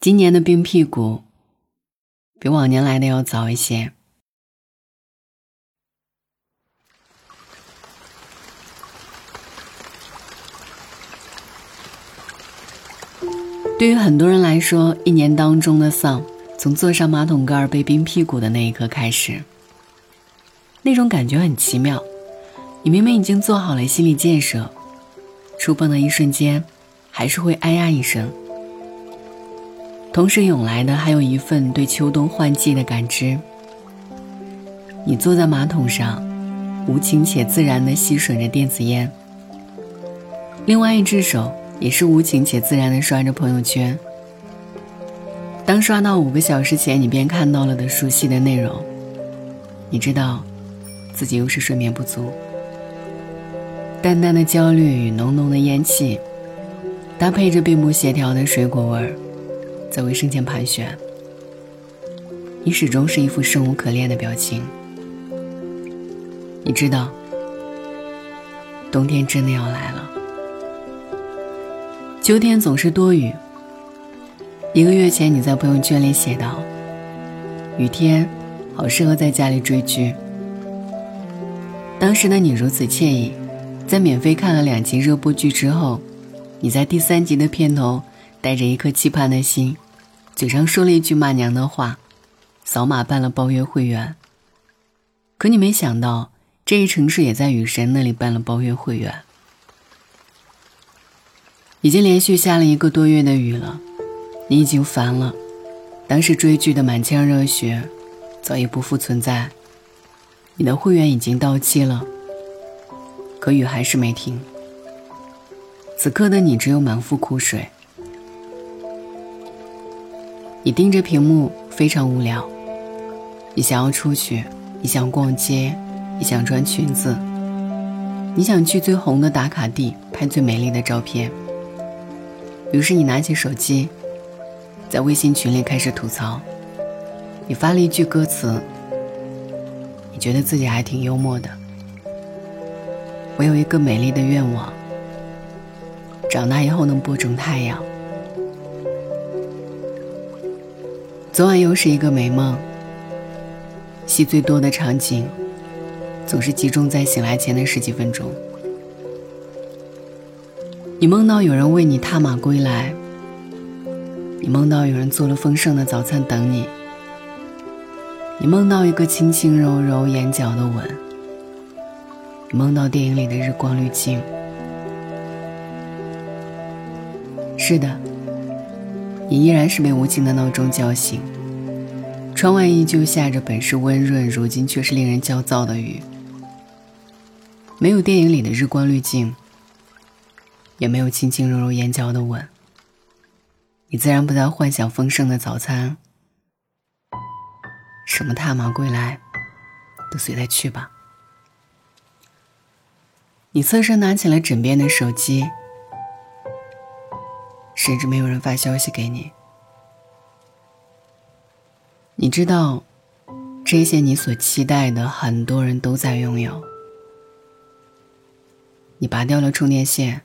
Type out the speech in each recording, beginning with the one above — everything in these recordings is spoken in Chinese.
今年的冰屁股比往年来的要早一些。对于很多人来说，一年当中的丧，从坐上马桶盖被冰屁股的那一刻开始。那种感觉很奇妙，你明明已经做好了心理建设，触碰的一瞬间，还是会哎呀一声。同时涌来的还有一份对秋冬换季的感知。你坐在马桶上，无情且自然地吸吮着电子烟，另外一只手。也是无情且自然的刷着朋友圈。当刷到五个小时前你便看到了的熟悉的内容，你知道，自己又是睡眠不足。淡淡的焦虑与浓浓的烟气，搭配着并不协调的水果味儿，在卫生间盘旋。你始终是一副生无可恋的表情。你知道，冬天真的要来了。秋天总是多雨。一个月前，你在朋友圈里写道：“雨天，好适合在家里追剧。”当时的你如此惬意，在免费看了两集热播剧之后，你在第三集的片头带着一颗期盼的心，嘴上说了一句骂娘的话，扫码办了包月会员。可你没想到，这一城市也在雨神那里办了包月会员。已经连续下了一个多月的雨了，你已经烦了。当时追剧的满腔热血，早已不复存在。你的会员已经到期了，可雨还是没停。此刻的你只有满腹苦水。你盯着屏幕，非常无聊。你想要出去，你想逛街，你想穿裙子，你想去最红的打卡地拍最美丽的照片。于是你拿起手机，在微信群里开始吐槽。你发了一句歌词，你觉得自己还挺幽默的。我有一个美丽的愿望，长大以后能播种太阳。昨晚又是一个美梦。戏最多的场景，总是集中在醒来前的十几分钟。你梦到有人为你踏马归来，你梦到有人做了丰盛的早餐等你，你梦到一个轻轻柔柔眼角的吻，你梦到电影里的日光滤镜。是的，你依然是被无情的闹钟叫醒，窗外依旧下着本是温润，如今却是令人焦躁的雨。没有电影里的日光滤镜。也没有轻轻柔柔眼角的吻，你自然不再幻想丰盛的早餐。什么踏马归来，都随他去吧。你侧身拿起了枕边的手机，甚至没有人发消息给你。你知道，这些你所期待的，很多人都在拥有。你拔掉了充电线。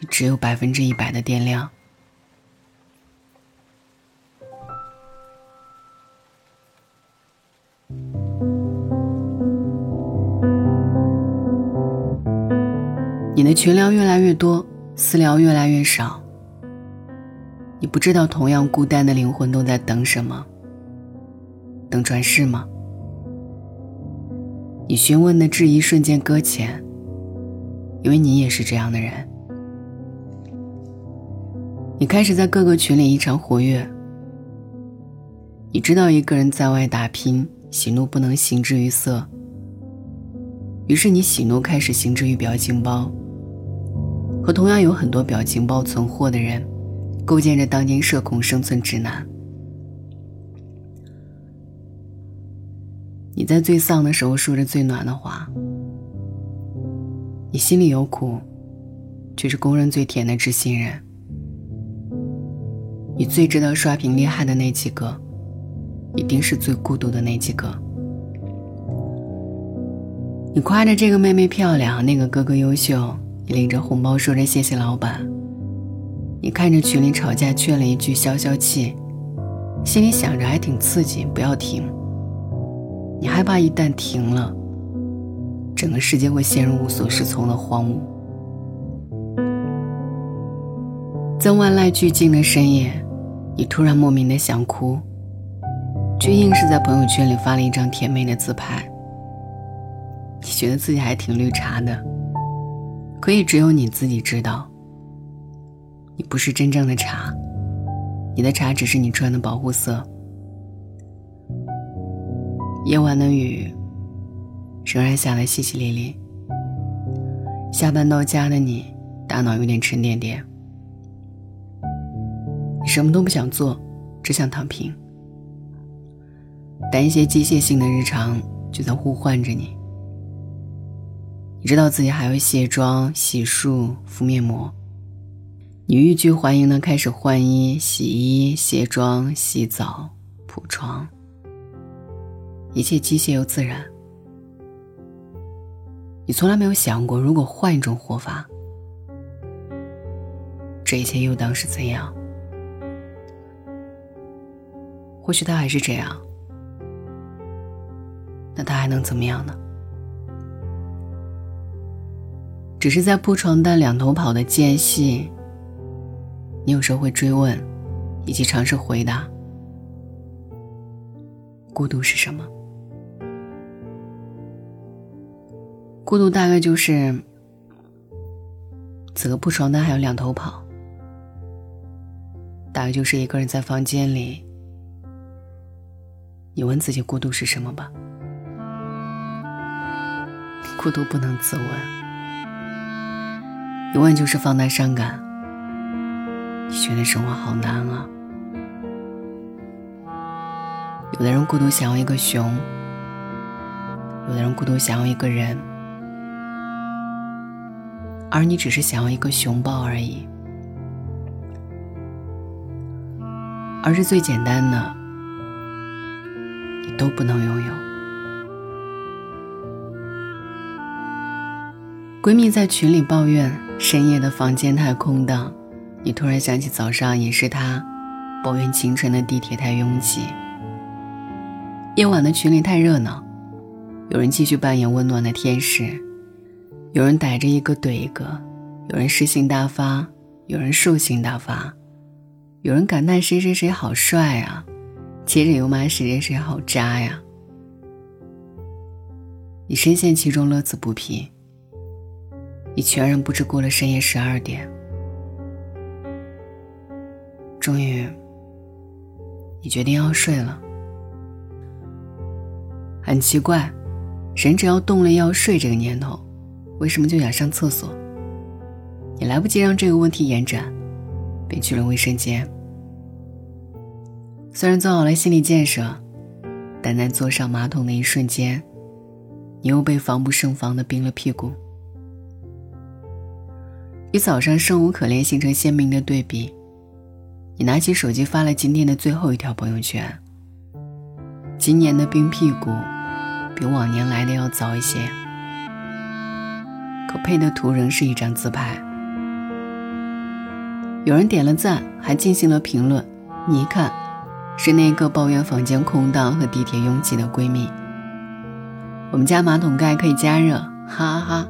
你只有百分之一百的电量。你的群聊越来越多，私聊越来越少。你不知道，同样孤单的灵魂都在等什么？等转世吗？你询问的质疑瞬间搁浅，因为你也是这样的人。你开始在各个群里异常活跃。你知道一个人在外打拼，喜怒不能形之于色。于是你喜怒开始形之于表情包，和同样有很多表情包存货的人，构建着当今社恐生存指南。你在最丧的时候说着最暖的话，你心里有苦，却是公认最甜的知心人。你最知道刷屏厉害的那几个，一定是最孤独的那几个。你夸着这个妹妹漂亮，那个哥哥优秀，你领着红包说着谢谢老板。你看着群里吵架，劝了一句消消气，心里想着还挺刺激，不要停。你害怕一旦停了，整个世界会陷入无所适从的荒芜。在万籁俱静的深夜，你突然莫名的想哭，却硬是在朋友圈里发了一张甜美的自拍。你觉得自己还挺绿茶的，可以只有你自己知道。你不是真正的茶，你的茶只是你穿的保护色。夜晚的雨仍然下得淅淅沥沥。下班到家的你，大脑有点沉甸甸，你什么都不想做，只想躺平。但一些机械性的日常就在呼唤着你。知道自己还要卸妆、洗漱、敷面膜。你欲拒还迎的开始换衣、洗衣、卸妆、洗澡、铺床，一切机械又自然。你从来没有想过，如果换一种活法，这一切又当是怎样？或许他还是这样，那他还能怎么样呢？只是在铺床单两头跑的间隙。你有时候会追问，以及尝试回答：孤独是什么？孤独大概就是此刻铺床单还有两头跑，大概就是一个人在房间里。你问自己孤独是什么吧？孤独不能自问，永远就是放大伤感。你觉得生活好难啊！有的人孤独想要一个熊，有的人孤独想要一个人，而你只是想要一个熊抱而已。而是最简单的，你都不能拥有。闺蜜在群里抱怨深夜的房间太空荡。你突然想起早上也是他抱怨清晨的地铁太拥挤，夜晚的群里太热闹，有人继续扮演温暖的天使，有人逮着一个怼一个，有人诗性大发，有人兽性大发，有人感叹谁谁谁好帅啊，接着又骂谁谁谁好渣呀。你深陷其中乐此不疲，你全然不知过了深夜十二点。终于，你决定要睡了。很奇怪，人只要动了要睡这个念头，为什么就想上厕所？你来不及让这个问题延展，便去了卫生间。虽然做好了心理建设，但在坐上马桶的一瞬间，你又被防不胜防的冰了屁股。与早上生无可恋形成鲜明的对比。你拿起手机发了今天的最后一条朋友圈。今年的冰屁股比往年来的要早一些，可配的图仍是一张自拍。有人点了赞，还进行了评论。你一看，是那个抱怨房间空荡和地铁拥挤的闺蜜。我们家马桶盖可以加热，哈哈哈。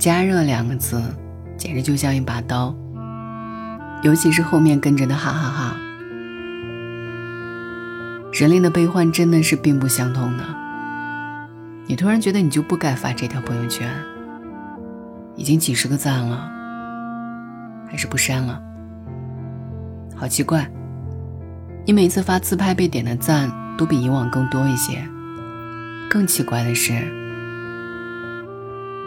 加热两个字，简直就像一把刀。尤其是后面跟着的哈哈哈，人类的悲欢真的是并不相通的。你突然觉得你就不该发这条朋友圈，已经几十个赞了，还是不删了？好奇怪，你每次发自拍被点的赞都比以往更多一些。更奇怪的是，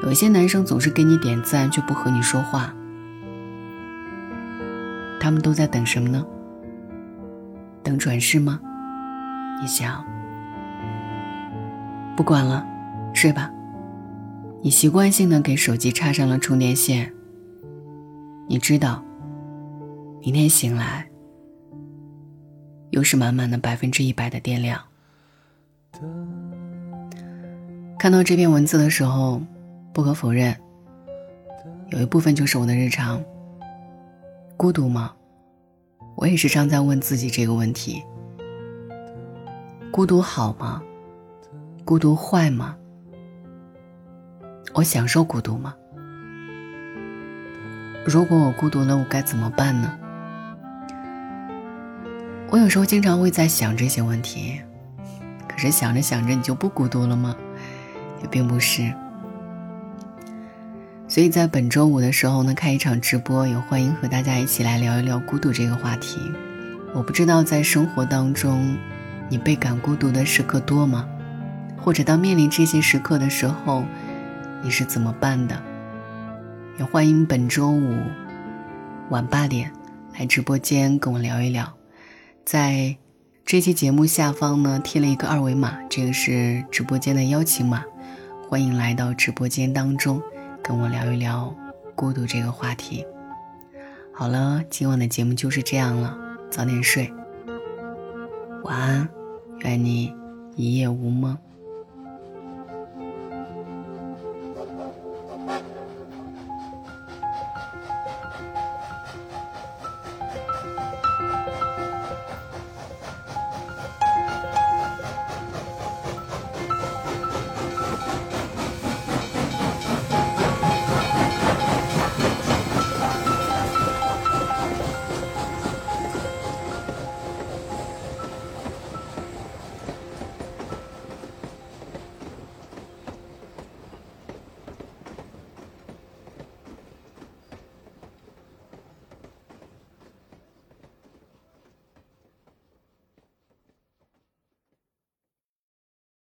有些男生总是给你点赞，却不和你说话。他们都在等什么呢？等转世吗？你想？不管了，睡吧。你习惯性的给手机插上了充电线。你知道，明天醒来又是满满的百分之一百的电量。看到这篇文字的时候，不可否认，有一部分就是我的日常。孤独吗？我也时常在问自己这个问题。孤独好吗？孤独坏吗？我享受孤独吗？如果我孤独了，我该怎么办呢？我有时候经常会在想这些问题，可是想着想着，你就不孤独了吗？也并不是。所以在本周五的时候呢，开一场直播，也欢迎和大家一起来聊一聊孤独这个话题。我不知道在生活当中，你倍感孤独的时刻多吗？或者当面临这些时刻的时候，你是怎么办的？也欢迎本周五晚八点来直播间跟我聊一聊，在这期节目下方呢贴了一个二维码，这个是直播间的邀请码，欢迎来到直播间当中跟我聊一聊孤独这个话题。好了，今晚的节目就是这样了，早点睡，晚安，愿你一夜无梦。